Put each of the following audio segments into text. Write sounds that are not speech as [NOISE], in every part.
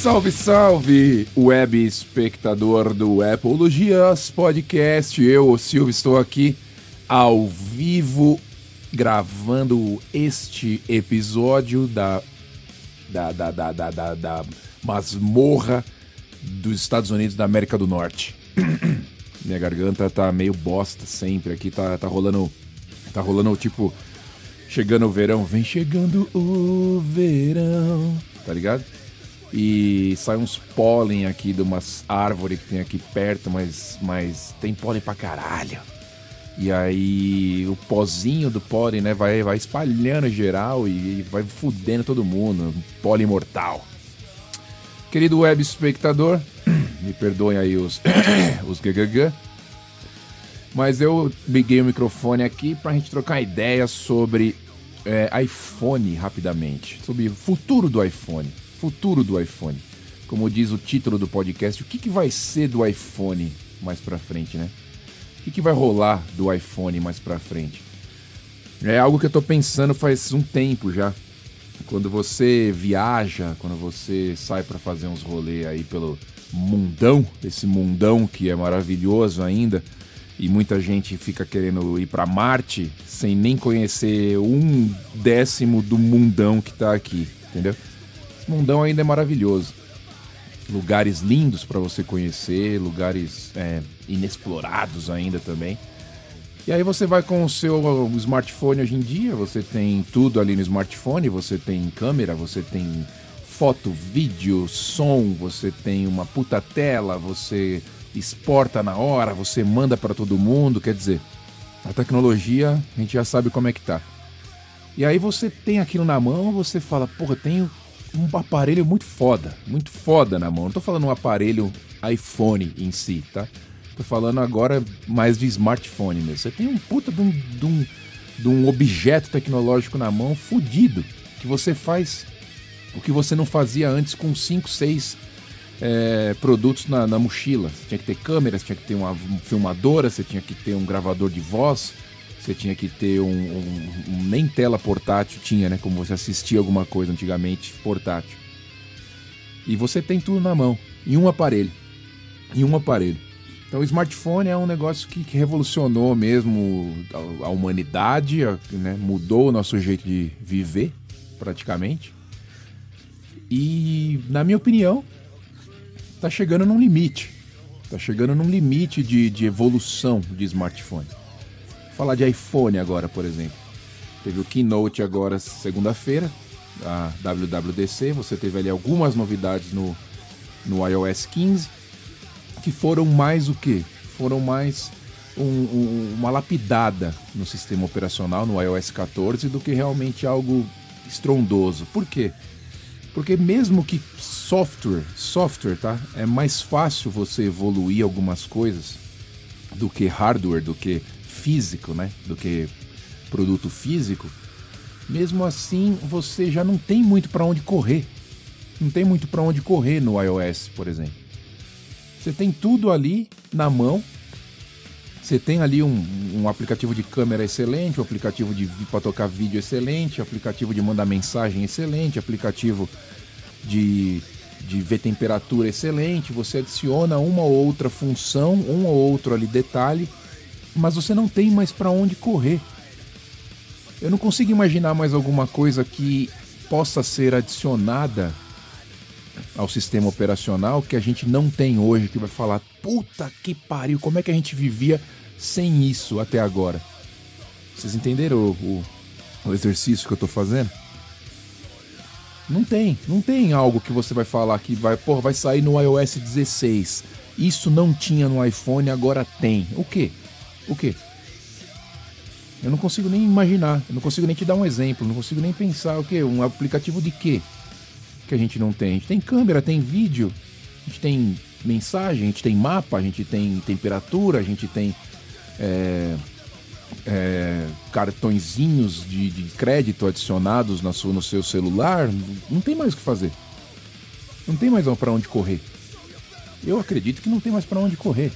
Salve, salve, web espectador do Apologias Podcast. Eu, o Silvio, estou aqui ao vivo gravando este episódio da da, da, da, da, da, da masmorra dos Estados Unidos da América do Norte. [CLEARS THROAT] Minha garganta tá meio bosta sempre aqui, tá, tá rolando. Tá rolando tipo. Chegando o verão, vem chegando o verão, tá ligado? E sai uns pólen aqui de umas árvores que tem aqui perto, mas, mas tem pólen pra caralho. E aí o pozinho do pólen, né, vai, vai espalhando geral e vai fudendo todo mundo. Pólen mortal. Querido web espectador, [CLEARS THROAT] me perdoem aí os, [CLEARS THROAT] os GGG. Mas eu liguei o microfone aqui pra gente trocar ideias sobre é, iPhone rapidamente. Sobre o futuro do iPhone. Futuro do iPhone. Como diz o título do podcast, o que, que vai ser do iPhone mais pra frente, né? O que, que vai rolar do iPhone mais pra frente? É algo que eu tô pensando faz um tempo já. Quando você viaja, quando você sai para fazer uns rolês aí pelo mundão, esse mundão que é maravilhoso ainda, e muita gente fica querendo ir para Marte sem nem conhecer um décimo do mundão que tá aqui, entendeu? Esse mundão ainda é maravilhoso. Lugares lindos para você conhecer, lugares é, inexplorados ainda também. E aí você vai com o seu smartphone hoje em dia, você tem tudo ali no smartphone, você tem câmera, você tem foto, vídeo, som, você tem uma puta tela, você exporta na hora, você manda para todo mundo, quer dizer, a tecnologia a gente já sabe como é que tá. E aí você tem aquilo na mão, você fala, porra, tenho um aparelho muito foda, muito foda na mão. Não tô falando um aparelho iPhone em si, tá? Tô falando agora mais de smartphone mesmo. Você tem um puta de um, de um, de um objeto tecnológico na mão fudido, que você faz o que você não fazia antes com 5, 6 é, produtos na, na, mochila. Você tinha que ter câmeras, tinha que ter uma filmadora, você tinha que ter um gravador de voz, você tinha que ter um, um, um, nem tela portátil tinha, né? Como você assistia alguma coisa antigamente portátil. E você tem tudo na mão, em um aparelho, em um aparelho. Então o smartphone é um negócio que, que revolucionou mesmo a, a humanidade, a, né? mudou o nosso jeito de viver, praticamente. E, na minha opinião, está chegando num limite. Está chegando num limite de, de evolução de smartphone. Falar de iPhone agora, por exemplo. Teve o Keynote agora segunda-feira, a WWDC. Você teve ali algumas novidades no, no iOS 15, que foram mais o que? Foram mais um, um, uma lapidada no sistema operacional, no iOS 14, do que realmente algo estrondoso. Por quê? Porque mesmo que software, software, tá? É mais fácil você evoluir algumas coisas do que hardware, do que físico, né? Do que produto físico. Mesmo assim, você já não tem muito para onde correr. Não tem muito para onde correr no iOS, por exemplo. Você tem tudo ali na mão. Você tem ali um, um aplicativo de câmera excelente, um aplicativo para tocar vídeo excelente, um aplicativo de mandar mensagem excelente, aplicativo de, de ver temperatura excelente, você adiciona uma ou outra função, um ou outro ali detalhe, mas você não tem mais para onde correr. Eu não consigo imaginar mais alguma coisa que possa ser adicionada ao sistema operacional que a gente não tem hoje, que vai falar, puta que pariu, como é que a gente vivia sem isso até agora? Vocês entenderam o, o, o exercício que eu estou fazendo? Não tem, não tem algo que você vai falar que vai, porra, vai sair no iOS 16. Isso não tinha no iPhone, agora tem. O quê? O quê? Eu não consigo nem imaginar, eu não consigo nem te dar um exemplo, não consigo nem pensar o quê? Um aplicativo de quê? Que a gente não tem. A gente tem câmera, tem vídeo, a gente tem mensagem, a gente tem mapa, a gente tem temperatura, a gente tem é, é, cartõezinhos de, de, crédito adicionados na sua, no seu celular, não tem mais o que fazer. Não tem mais para onde correr. Eu acredito que não tem mais para onde correr.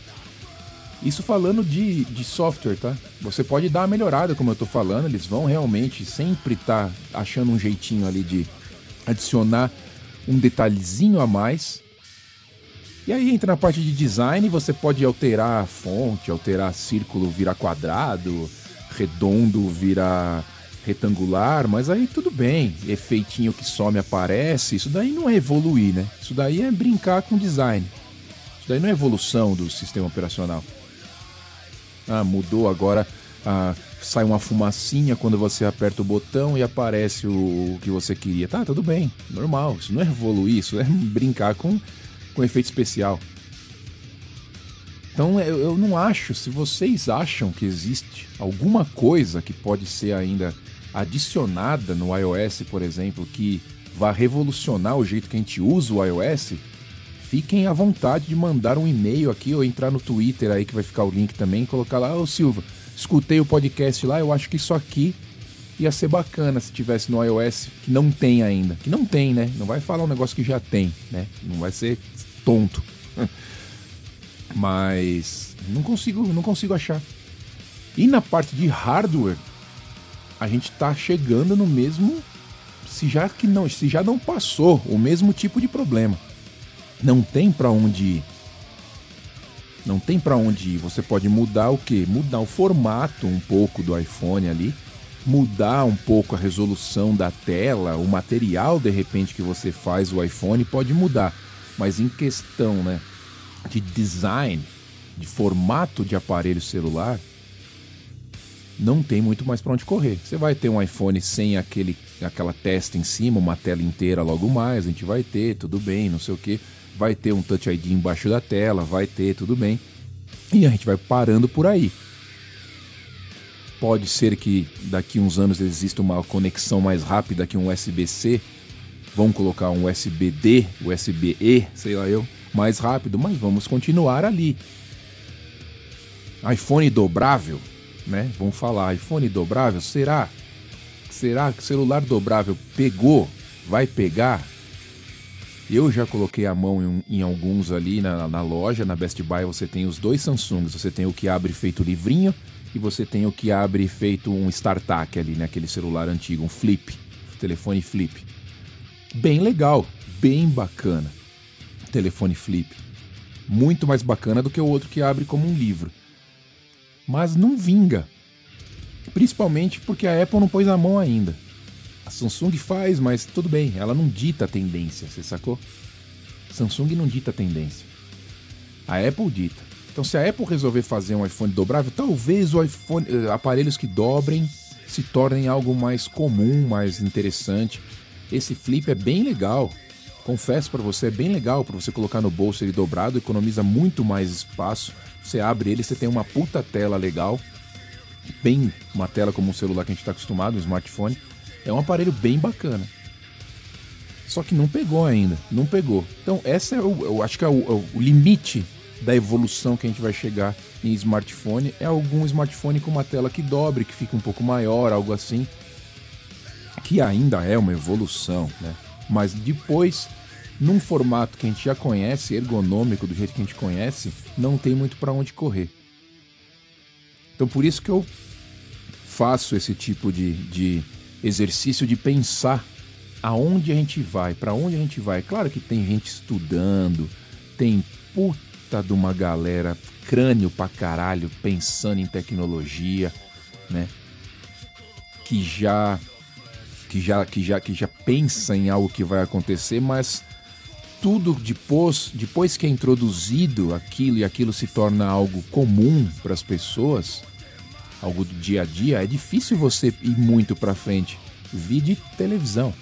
Isso falando de, de software, tá? Você pode dar uma melhorada, como eu tô falando, eles vão realmente sempre estar tá achando um jeitinho ali de adicionar um detalhezinho a mais. E aí entra na parte de design, você pode alterar a fonte, alterar círculo virar quadrado, redondo virar retangular, mas aí tudo bem, efeitinho que some aparece, isso daí não é evoluir, né? Isso daí é brincar com design. Isso daí não é evolução do sistema operacional. Ah, mudou agora, ah, sai uma fumacinha quando você aperta o botão e aparece o, que você queria. Tá, tudo bem, normal. Isso não é evoluir, isso é [LAUGHS] brincar com, com efeito especial. Então eu, eu não acho, se vocês acham que existe alguma coisa que pode ser ainda adicionada no iOS, por exemplo, que vá revolucionar o jeito que a gente usa o iOS, fiquem à vontade de mandar um e-mail aqui ou entrar no Twitter aí que vai ficar o link também, colocar lá, ô Silva, escutei o podcast lá, eu acho que isso aqui ia ser bacana se tivesse no iOS, que não tem ainda. Que não tem, né? Não vai falar um negócio que já tem, né? Não vai ser tonto. [LAUGHS] Mas não consigo, não consigo achar. E na parte de hardware, a gente está chegando no mesmo se já que não, se já não passou o mesmo tipo de problema. Não tem para onde ir. Não tem para onde ir. Você pode mudar o que? Mudar o formato um pouco do iPhone ali, mudar um pouco a resolução da tela, o material de repente que você faz o iPhone pode mudar, mas em questão, né, de design, de formato de aparelho celular, não tem muito mais para onde correr. Você vai ter um iPhone sem aquele, aquela testa em cima, uma tela inteira logo mais, a gente vai ter, tudo bem, não sei o que. Vai ter um Touch ID embaixo da tela, vai ter, tudo bem. E a gente vai parando por aí. Pode ser que daqui uns anos exista uma conexão mais rápida que um USB-C. Vamos colocar um USB-D, USB-E, sei lá eu mais rápido, mas vamos continuar ali. iPhone dobrável, né? Vamos falar, iPhone dobrável, será? Será que celular dobrável pegou? Vai pegar? Eu já coloquei a mão em, em alguns ali na, na, loja, na Best Buy você tem os dois Samsungs, você tem o que abre feito livrinho e você tem o que abre feito um StarTAC ali, né? Aquele celular antigo, um flip, telefone flip. Bem legal, bem bacana telefone flip. Muito mais bacana do que o outro que abre como um livro. Mas não vinga. Principalmente porque a Apple não pôs a mão ainda. Samsung faz, mas tudo bem, ela não dita a tendência, você sacou? Samsung não dita a tendência. A Apple dita. Então, se a Apple resolver fazer um iPhone dobrável, talvez o iPhone, eh, aparelhos que dobrem se tornem algo mais comum, mais interessante. Esse flip é bem legal. Confesso para você, é bem legal para você colocar no bolso ele dobrado, economiza muito mais espaço. Você abre ele, você tem uma puta tela legal, bem uma tela como um celular que a gente está acostumado, um smartphone. É um aparelho bem bacana. Só que não pegou ainda, não pegou. Então essa é o, eu acho que é o, é o limite da evolução que a gente vai chegar em smartphone é algum smartphone com uma tela que dobre, que fica um pouco maior, algo assim, que ainda é uma evolução, né? Mas depois, num formato que a gente já conhece, ergonômico do jeito que a gente conhece, não tem muito para onde correr. Então por isso que eu faço esse tipo de, de exercício de pensar aonde a gente vai, para onde a gente vai. Claro que tem gente estudando, tem puta de uma galera crânio pra caralho pensando em tecnologia, né? Que já que já, que já, que já pensa em algo que vai acontecer, mas tudo depois, depois que é introduzido aquilo e aquilo se torna algo comum para as pessoas, algo do dia a dia, é difícil você ir muito para frente. de televisão.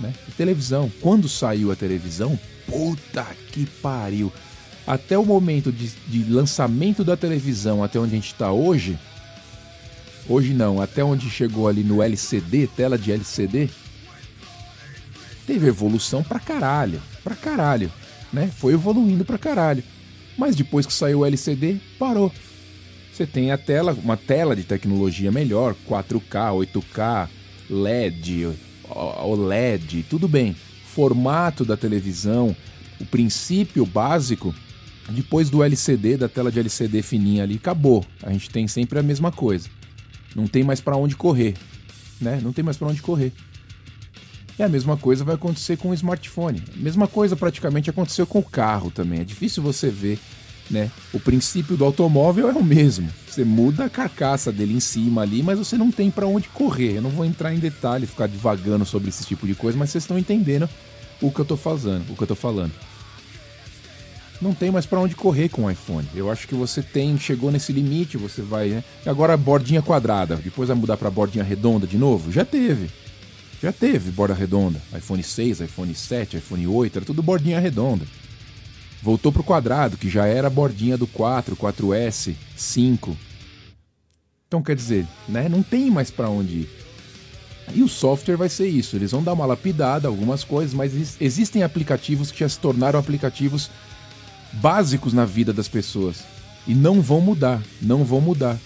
Né? televisão. Quando saiu a televisão, puta que pariu. Até o momento de, de lançamento da televisão, até onde a gente está hoje, Hoje não, até onde chegou ali no LCD, tela de LCD, teve evolução pra caralho, pra caralho, né? Foi evoluindo pra caralho. Mas depois que saiu o LCD, parou. Você tem a tela, uma tela de tecnologia melhor, 4K, 8K, LED, OLED, tudo bem. Formato da televisão, o princípio básico, depois do LCD, da tela de LCD fininha ali, acabou. A gente tem sempre a mesma coisa. Não tem mais para onde correr, né? Não tem mais para onde correr. E a mesma coisa vai acontecer com o smartphone. A mesma coisa praticamente aconteceu com o carro também. É difícil você ver, né? O princípio do automóvel é o mesmo. Você muda a carcaça dele em cima ali, mas você não tem para onde correr. Eu não vou entrar em detalhe, ficar divagando sobre esse tipo de coisa, mas vocês estão entendendo o que eu tô fazendo, o que eu tô falando. Não tem mais para onde correr com o iPhone. Eu acho que você tem, chegou nesse limite, você vai, né? E agora a bordinha quadrada, depois vai mudar para bordinha redonda de novo? Já teve. Já teve borda redonda. iPhone 6, iPhone 7, iPhone 8, era tudo bordinha redonda. Voltou pro quadrado, que já era a bordinha do 4, 4S, 5. Então quer dizer, né, não tem mais para onde ir. E o software vai ser isso, eles vão dar uma lapidada, algumas coisas, mas existem aplicativos que já se tornaram aplicativos básicos na vida das pessoas e não vão mudar, não vão mudar.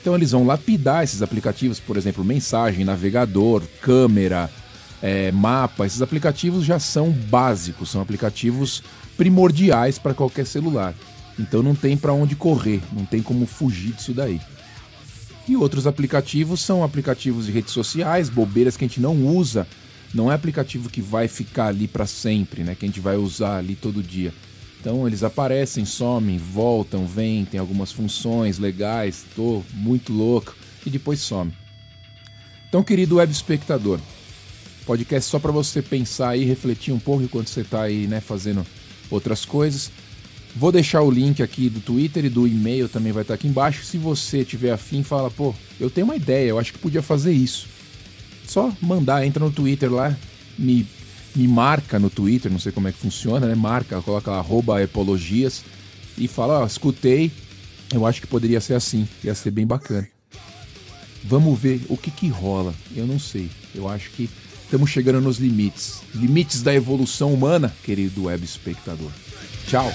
Então eles vão lapidar esses aplicativos, por exemplo, mensagem, navegador, câmera, é, mapa. Esses aplicativos já são básicos, são aplicativos primordiais para qualquer celular. Então não tem para onde correr, não tem como fugir disso daí. E outros aplicativos são aplicativos de redes sociais, bobeiras que a gente não usa. Não é aplicativo que vai ficar ali para sempre, né? Que a gente vai usar ali todo dia. Então eles aparecem, somem, voltam, vêm, tem algumas funções legais, tô muito louco e depois some. Então, querido web espectador, podcast só para você pensar e refletir um pouco enquanto você está aí, né, fazendo outras coisas. Vou deixar o link aqui do Twitter e do e-mail também vai estar aqui embaixo. Se você tiver afim, fala, pô, eu tenho uma ideia, eu acho que podia fazer isso. Só mandar, entra no Twitter lá, me me marca no Twitter, não sei como é que funciona, né? Marca, coloca arroba epologias e fala, ó, escutei, eu acho que poderia ser assim, ia ser bem bacana. Vamos ver o que que rola, eu não sei, eu acho que estamos chegando nos limites, limites da evolução humana, querido web espectador. Tchau!